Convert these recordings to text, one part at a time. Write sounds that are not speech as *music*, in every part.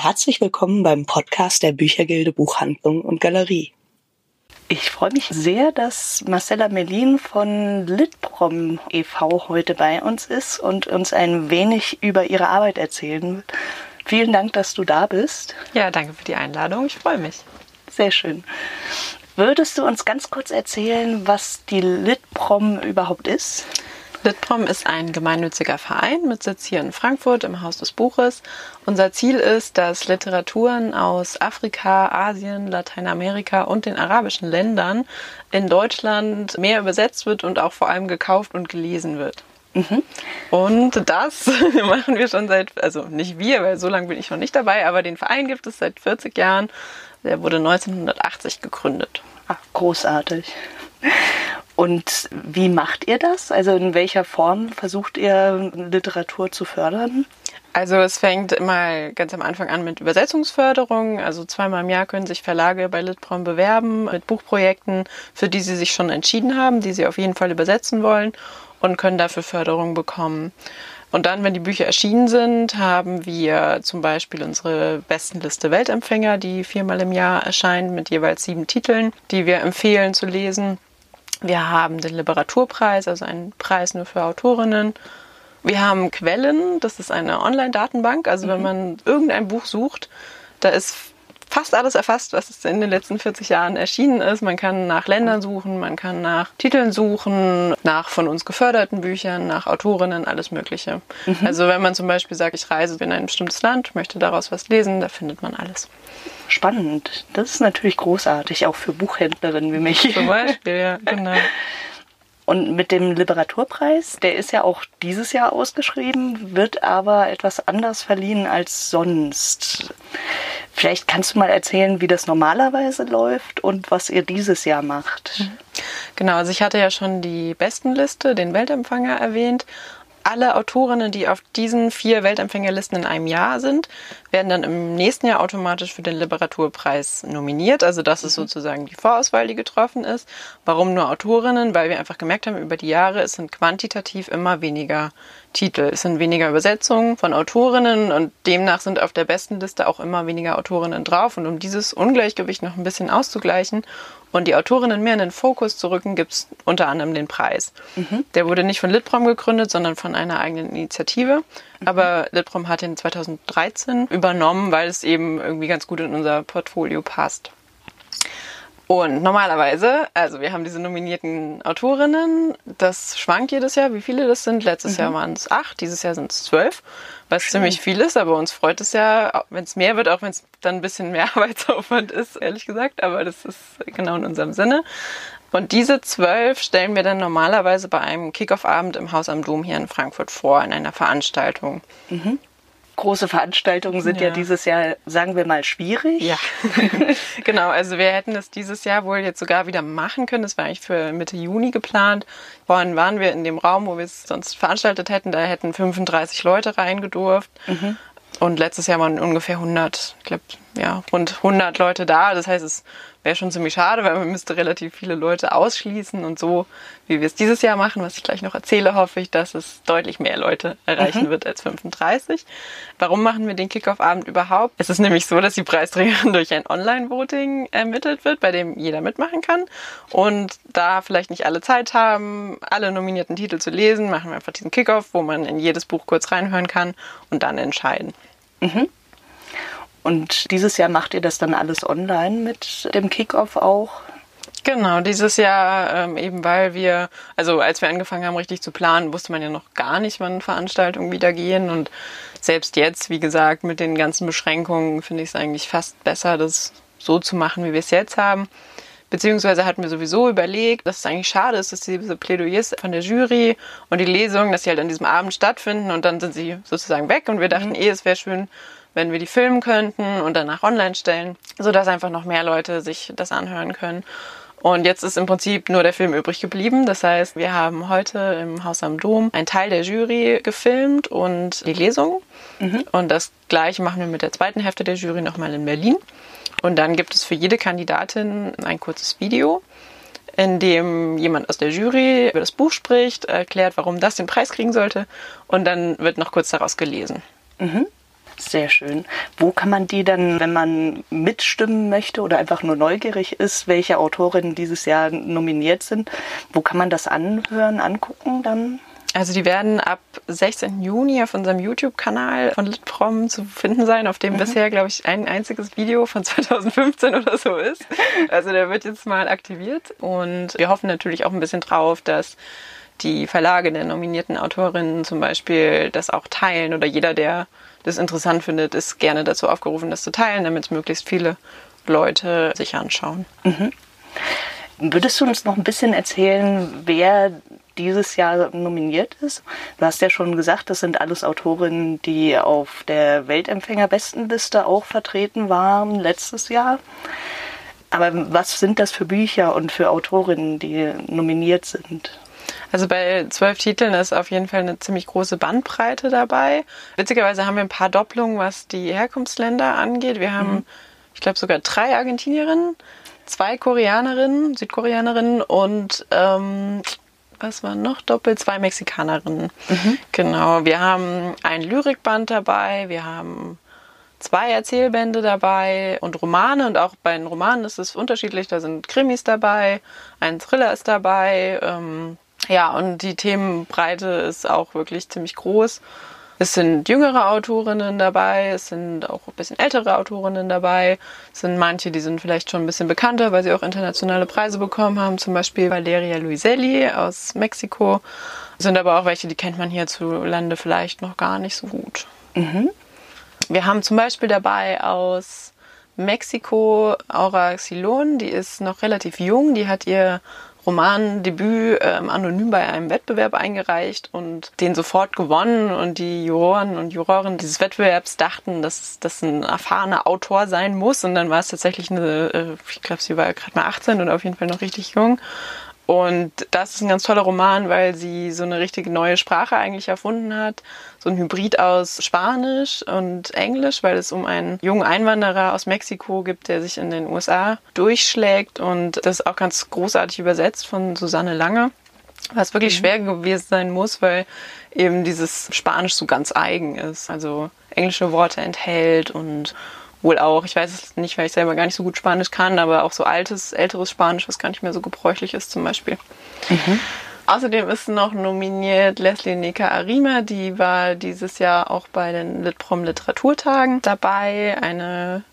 Herzlich willkommen beim Podcast der Büchergilde Buchhandlung und Galerie. Ich freue mich sehr, dass Marcella Melin von Litprom e.V. heute bei uns ist und uns ein wenig über ihre Arbeit erzählen wird. Vielen Dank, dass du da bist. Ja, danke für die Einladung. Ich freue mich. Sehr schön. Würdest du uns ganz kurz erzählen, was die Litprom überhaupt ist? Litprom ist ein gemeinnütziger Verein mit Sitz hier in Frankfurt im Haus des Buches. Unser Ziel ist, dass Literaturen aus Afrika, Asien, Lateinamerika und den arabischen Ländern in Deutschland mehr übersetzt wird und auch vor allem gekauft und gelesen wird. Mhm. Und das *laughs* machen wir schon seit, also nicht wir, weil so lange bin ich noch nicht dabei, aber den Verein gibt es seit 40 Jahren. Der wurde 1980 gegründet. Ach, großartig. Und wie macht ihr das? Also in welcher Form versucht ihr Literatur zu fördern? Also es fängt immer ganz am Anfang an mit Übersetzungsförderung. Also zweimal im Jahr können sich Verlage bei Litprom bewerben mit Buchprojekten, für die sie sich schon entschieden haben, die sie auf jeden Fall übersetzen wollen und können dafür Förderung bekommen. Und dann, wenn die Bücher erschienen sind, haben wir zum Beispiel unsere Bestenliste Weltempfänger, die viermal im Jahr erscheint mit jeweils sieben Titeln, die wir empfehlen zu lesen. Wir haben den Literaturpreis, also einen Preis nur für Autorinnen. Wir haben Quellen, das ist eine Online-Datenbank. Also mhm. wenn man irgendein Buch sucht, da ist fast alles erfasst, was in den letzten 40 Jahren erschienen ist. Man kann nach Ländern suchen, man kann nach Titeln suchen, nach von uns geförderten Büchern, nach Autorinnen, alles Mögliche. Mhm. Also wenn man zum Beispiel sagt, ich reise in ein bestimmtes Land, möchte daraus was lesen, da findet man alles. Spannend. Das ist natürlich großartig, auch für Buchhändlerinnen wie mich. Zum Beispiel, ja, genau. Und mit dem Literaturpreis, der ist ja auch dieses Jahr ausgeschrieben, wird aber etwas anders verliehen als sonst. Vielleicht kannst du mal erzählen, wie das normalerweise läuft und was ihr dieses Jahr macht. Genau, also ich hatte ja schon die Bestenliste, den Weltempfänger erwähnt alle Autorinnen, die auf diesen vier Weltempfängerlisten in einem Jahr sind, werden dann im nächsten Jahr automatisch für den Literaturpreis nominiert. Also das ist mhm. sozusagen die Vorauswahl, die getroffen ist. Warum nur Autorinnen? Weil wir einfach gemerkt haben, über die Jahre, es sind quantitativ immer weniger Titel. Es sind weniger Übersetzungen von Autorinnen und demnach sind auf der besten Liste auch immer weniger Autorinnen drauf. Und um dieses Ungleichgewicht noch ein bisschen auszugleichen und die Autorinnen mehr in den Fokus zu rücken, gibt es unter anderem den Preis. Mhm. Der wurde nicht von Litprom gegründet, sondern von einer eigenen Initiative. Mhm. Aber Litprom hat ihn 2013 übernommen, weil es eben irgendwie ganz gut in unser Portfolio passt. Und normalerweise, also wir haben diese nominierten Autorinnen, das schwankt jedes Jahr, wie viele das sind. Letztes mhm. Jahr waren es acht, dieses Jahr sind es zwölf, was Schön. ziemlich viel ist, aber uns freut es ja, wenn es mehr wird, auch wenn es dann ein bisschen mehr *laughs* Arbeitsaufwand ist, ehrlich gesagt, aber das ist genau in unserem Sinne. Und diese zwölf stellen wir dann normalerweise bei einem Kickoff-Abend im Haus am Dom hier in Frankfurt vor, in einer Veranstaltung. Mhm große Veranstaltungen sind ja. ja. dieses Jahr, sagen wir mal, schwierig. Ja, *laughs* *laughs* genau. Also wir hätten es dieses Jahr wohl jetzt sogar wieder machen können. Das war eigentlich für Mitte Juni geplant. Vorhin waren wir in dem Raum, wo wir es sonst veranstaltet hätten. Da hätten 35 Leute reingedurft. Mhm. Und letztes Jahr waren ungefähr 100, ich glaube, ja, rund 100 Leute da. Das heißt, es wäre schon ziemlich schade, weil man müsste relativ viele Leute ausschließen. Und so, wie wir es dieses Jahr machen, was ich gleich noch erzähle, hoffe ich, dass es deutlich mehr Leute erreichen mhm. wird als 35. Warum machen wir den Kickoff-Abend überhaupt? Es ist nämlich so, dass die Preisträgerin *laughs* durch ein Online-Voting ermittelt wird, bei dem jeder mitmachen kann. Und da vielleicht nicht alle Zeit haben, alle nominierten Titel zu lesen, machen wir einfach diesen Kickoff, wo man in jedes Buch kurz reinhören kann und dann entscheiden. Mhm. Und dieses Jahr macht ihr das dann alles online mit dem Kickoff auch? Genau, dieses Jahr ähm, eben weil wir, also als wir angefangen haben richtig zu planen, wusste man ja noch gar nicht, wann Veranstaltungen wieder gehen und selbst jetzt, wie gesagt, mit den ganzen Beschränkungen finde ich es eigentlich fast besser, das so zu machen, wie wir es jetzt haben. Beziehungsweise hatten wir sowieso überlegt, dass es eigentlich schade ist, dass diese Plädoyers von der Jury und die Lesungen, dass sie halt an diesem Abend stattfinden und dann sind sie sozusagen weg und wir dachten mhm. eh, es wäre schön, wenn wir die filmen könnten und danach online stellen, sodass einfach noch mehr Leute sich das anhören können. Und jetzt ist im Prinzip nur der Film übrig geblieben. Das heißt, wir haben heute im Haus am Dom einen Teil der Jury gefilmt und die Lesung. Mhm. Und das gleiche machen wir mit der zweiten Hälfte der Jury nochmal in Berlin. Und dann gibt es für jede Kandidatin ein kurzes Video, in dem jemand aus der Jury über das Buch spricht, erklärt, warum das den Preis kriegen sollte. Und dann wird noch kurz daraus gelesen. Mhm. Sehr schön. Wo kann man die dann, wenn man mitstimmen möchte oder einfach nur neugierig ist, welche Autorinnen dieses Jahr nominiert sind, wo kann man das anhören, angucken dann? Also die werden ab 16. Juni auf unserem YouTube-Kanal von Litprom zu finden sein, auf dem mhm. bisher, glaube ich, ein einziges Video von 2015 oder so ist. Also der wird jetzt mal aktiviert und wir hoffen natürlich auch ein bisschen drauf, dass die Verlage der nominierten Autorinnen zum Beispiel das auch teilen oder jeder, der das interessant findet, ist gerne dazu aufgerufen, das zu teilen, damit es möglichst viele Leute sich anschauen. Mhm. Würdest du uns noch ein bisschen erzählen, wer dieses Jahr nominiert ist? Du hast ja schon gesagt, das sind alles Autorinnen, die auf der Weltempfängerbestenliste auch vertreten waren letztes Jahr. Aber was sind das für Bücher und für Autorinnen, die nominiert sind? Also bei zwölf Titeln ist auf jeden Fall eine ziemlich große Bandbreite dabei. Witzigerweise haben wir ein paar Doppelungen, was die Herkunftsländer angeht. Wir haben, mhm. ich glaube, sogar drei Argentinierinnen, zwei Koreanerinnen, Südkoreanerinnen und ähm, was war noch doppelt? Zwei Mexikanerinnen. Mhm. Genau. Wir haben ein Lyrikband dabei, wir haben zwei Erzählbände dabei und Romane und auch bei den Romanen ist es unterschiedlich. Da sind Krimis dabei, ein Thriller ist dabei. Ähm, ja, und die Themenbreite ist auch wirklich ziemlich groß. Es sind jüngere Autorinnen dabei, es sind auch ein bisschen ältere Autorinnen dabei, es sind manche, die sind vielleicht schon ein bisschen bekannter, weil sie auch internationale Preise bekommen haben, zum Beispiel Valeria Luiselli aus Mexiko. Es sind aber auch welche, die kennt man hierzulande vielleicht noch gar nicht so gut. Mhm. Wir haben zum Beispiel dabei aus Mexiko Aura Xilon, die ist noch relativ jung, die hat ihr Romandebüt ähm, anonym bei einem Wettbewerb eingereicht und den sofort gewonnen. Und die Juroren und Juroren dieses Wettbewerbs dachten, dass das ein erfahrener Autor sein muss. Und dann war es tatsächlich eine, äh, ich glaube, sie war gerade mal 18 und auf jeden Fall noch richtig jung. Und das ist ein ganz toller Roman, weil sie so eine richtige neue Sprache eigentlich erfunden hat. So ein Hybrid aus Spanisch und Englisch, weil es um einen jungen Einwanderer aus Mexiko gibt, der sich in den USA durchschlägt. Und das ist auch ganz großartig übersetzt von Susanne Lange. Was wirklich mhm. schwer gewesen sein muss, weil eben dieses Spanisch so ganz eigen ist. Also englische Worte enthält und wohl auch, ich weiß es nicht, weil ich selber gar nicht so gut Spanisch kann, aber auch so altes, älteres Spanisch, was gar nicht mehr so gebräuchlich ist zum Beispiel. Mhm. Außerdem ist noch nominiert Leslie Nika Arima, die war dieses Jahr auch bei den Litprom Literaturtagen dabei. Eine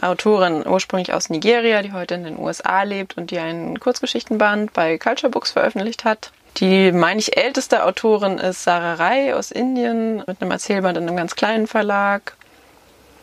Autorin ursprünglich aus Nigeria, die heute in den USA lebt und die einen Kurzgeschichtenband bei Culture Books veröffentlicht hat. Die, meine ich, älteste Autorin ist Sarah Rai aus Indien mit einem Erzählband in einem ganz kleinen Verlag.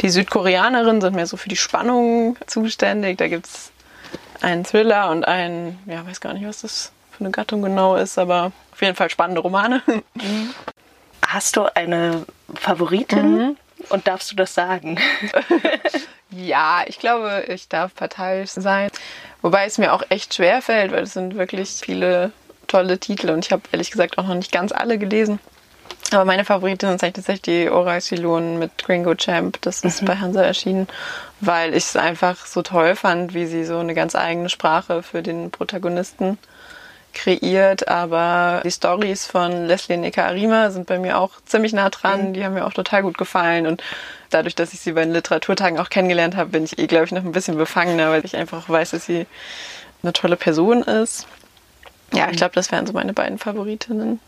Die Südkoreanerinnen sind mehr so für die Spannung zuständig. Da gibt es einen Thriller und einen, ja, weiß gar nicht, was das für eine Gattung genau ist, aber auf jeden Fall spannende Romane. *laughs* Hast du eine Favoritin mhm. und darfst du das sagen? *laughs* ja, ich glaube, ich darf parteiisch sein. Wobei es mir auch echt schwer fällt, weil es sind wirklich viele tolle Titel und ich habe ehrlich gesagt auch noch nicht ganz alle gelesen. Aber meine Favoritin ist eigentlich tatsächlich die Oraxylon mit Gringo Champ. Das ist mhm. bei Hansa erschienen, weil ich es einfach so toll fand, wie sie so eine ganz eigene Sprache für den Protagonisten kreiert. Aber die Stories von Leslie Nika Arima sind bei mir auch ziemlich nah dran. Mhm. Die haben mir auch total gut gefallen. Und dadurch, dass ich sie bei den Literaturtagen auch kennengelernt habe, bin ich eh, glaube ich, noch ein bisschen befangener, weil ich einfach weiß, dass sie eine tolle Person ist. Ja, ich mhm. glaube, das wären so meine beiden Favoritinnen.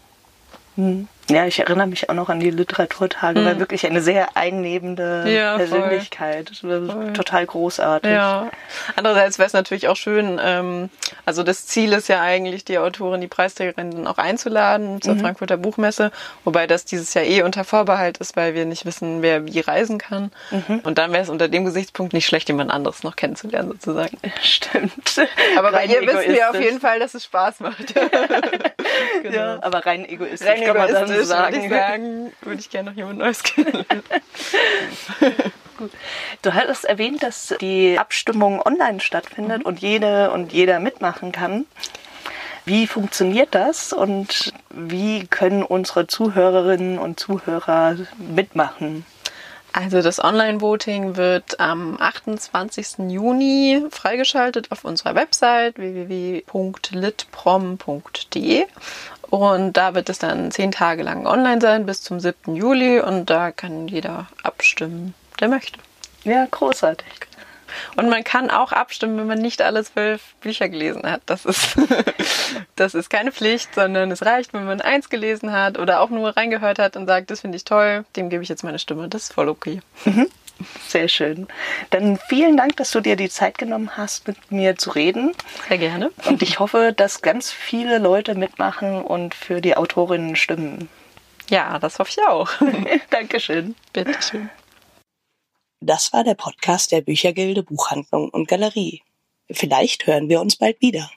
Mhm. Ja, ich erinnere mich auch noch an die Literaturtage, mhm. weil wirklich eine sehr einnehmende ja, Persönlichkeit. Voll. Total großartig. Ja. Andererseits wäre es natürlich auch schön, ähm, also das Ziel ist ja eigentlich, die Autorin, die Preisträgerin dann auch einzuladen zur mhm. Frankfurter Buchmesse, wobei das dieses Jahr eh unter Vorbehalt ist, weil wir nicht wissen, wer wie reisen kann. Mhm. Und dann wäre es unter dem Gesichtspunkt nicht schlecht, jemand anderes noch kennenzulernen sozusagen. Stimmt. Aber bei ihr wissen wir auf jeden Fall, dass es Spaß macht. *laughs* *laughs* genau. Ja, aber rein egoistisch rein kann man dann sagen. Würde ich sagen, würde ich gerne noch jemand Neues kennenlernen. *laughs* Gut. Du hattest erwähnt, dass die Abstimmung online stattfindet mhm. und jede und jeder mitmachen kann. Wie funktioniert das und wie können unsere Zuhörerinnen und Zuhörer mitmachen? Also das Online-Voting wird am 28. Juni freigeschaltet auf unserer Website www.litprom.de und da wird es dann zehn Tage lang online sein bis zum 7. Juli und da kann jeder abstimmen, der möchte. Ja, großartig. Und man kann auch abstimmen, wenn man nicht alle zwölf Bücher gelesen hat. Das ist, *laughs* das ist keine Pflicht, sondern es reicht, wenn man eins gelesen hat oder auch nur reingehört hat und sagt, das finde ich toll, dem gebe ich jetzt meine Stimme. Das ist voll okay. Mhm. Sehr schön. Dann vielen Dank, dass du dir die Zeit genommen hast, mit mir zu reden. Sehr gerne. Und ich hoffe, dass ganz viele Leute mitmachen und für die Autorinnen stimmen. Ja, das hoffe ich auch. *laughs* Dankeschön. Bitteschön. Das war der Podcast der Büchergilde Buchhandlung und Galerie. Vielleicht hören wir uns bald wieder.